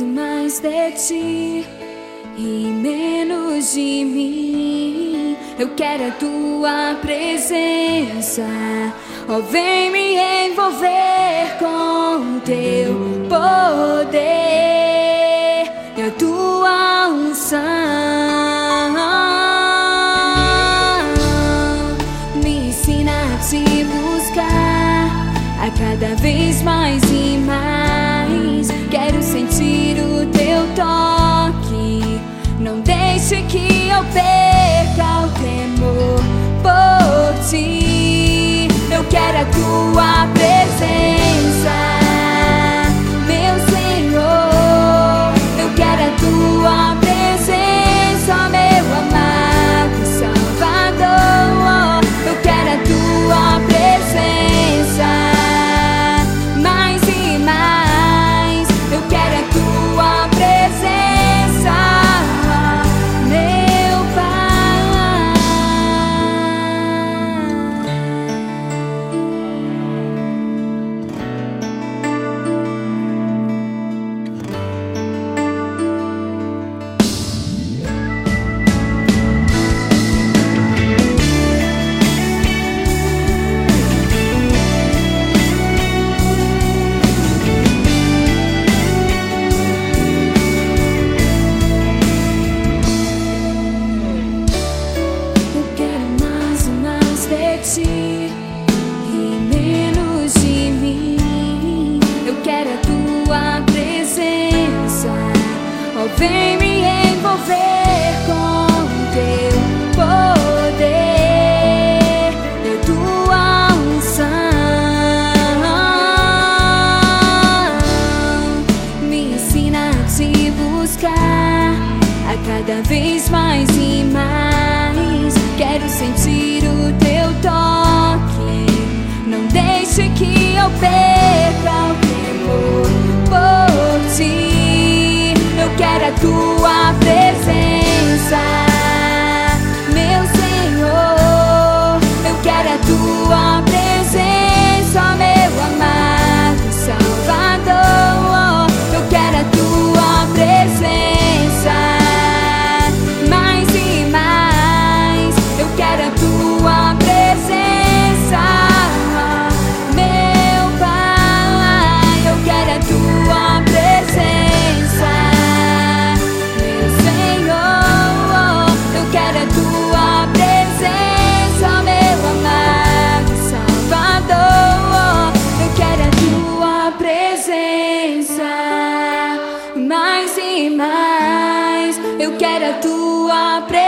E mais de ti e menos de mim. Eu quero a tua presença. Oh, vem me envolver com teu poder e a tua unção. Me ensina a te buscar a cada vez mais e mais. Sentir o teu toque. Te buscar a cada vez mais e mais. Quero sentir o teu toque. Não deixe que eu perca o temor por ti. Eu quero a tua presença, mais e mais. Eu quero a tua presença.